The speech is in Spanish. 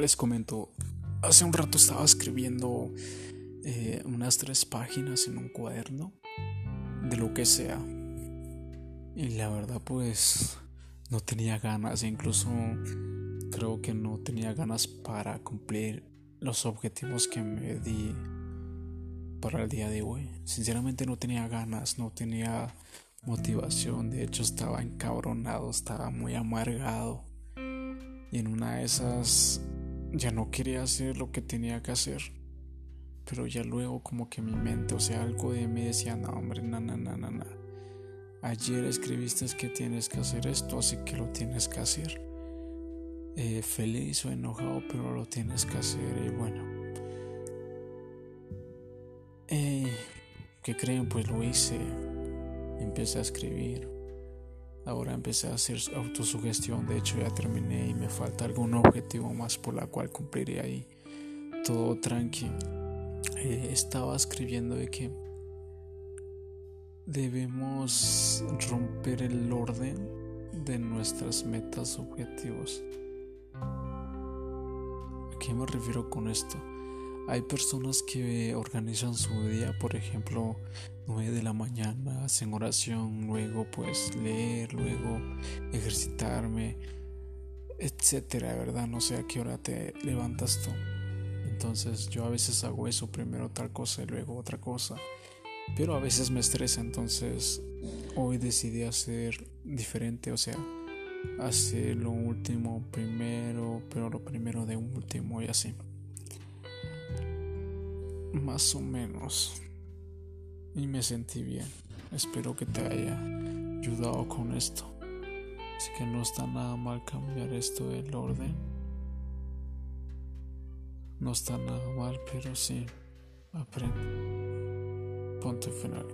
Les comento, hace un rato estaba escribiendo eh, unas tres páginas en un cuaderno de lo que sea. Y la verdad pues no tenía ganas, incluso creo que no tenía ganas para cumplir los objetivos que me di para el día de hoy. Sinceramente no tenía ganas, no tenía motivación, de hecho estaba encabronado, estaba muy amargado. Y en una de esas ya no quería hacer lo que tenía que hacer. Pero ya luego como que mi mente, o sea, algo de mí decía, no hombre, na, na, na, na, na. Ayer escribiste que tienes que hacer esto, así que lo tienes que hacer. Eh, feliz o enojado, pero lo tienes que hacer. Y bueno. Eh, ¿Qué creen? Pues lo hice. Empecé a escribir. Ahora empecé a hacer autosugestión, de hecho ya terminé y me falta algún objetivo más por la cual cumpliré ahí. Todo tranqui. Eh, estaba escribiendo de que debemos romper el orden de nuestras metas objetivos. ¿A qué me refiero con esto? Hay personas que organizan su día, por ejemplo, 9 de la mañana, hacen oración, luego pues leer, luego ejercitarme, etcétera, ¿verdad? No sé a qué hora te levantas tú. Entonces yo a veces hago eso, primero tal cosa y luego otra cosa. Pero a veces me estresa, entonces hoy decidí hacer diferente, o sea, hacer lo último primero, pero lo primero de último y así más o menos. Y me sentí bien. Espero que te haya ayudado con esto. Así que no está nada mal cambiar esto del orden. No está nada mal, pero sí, aprende. Punto final.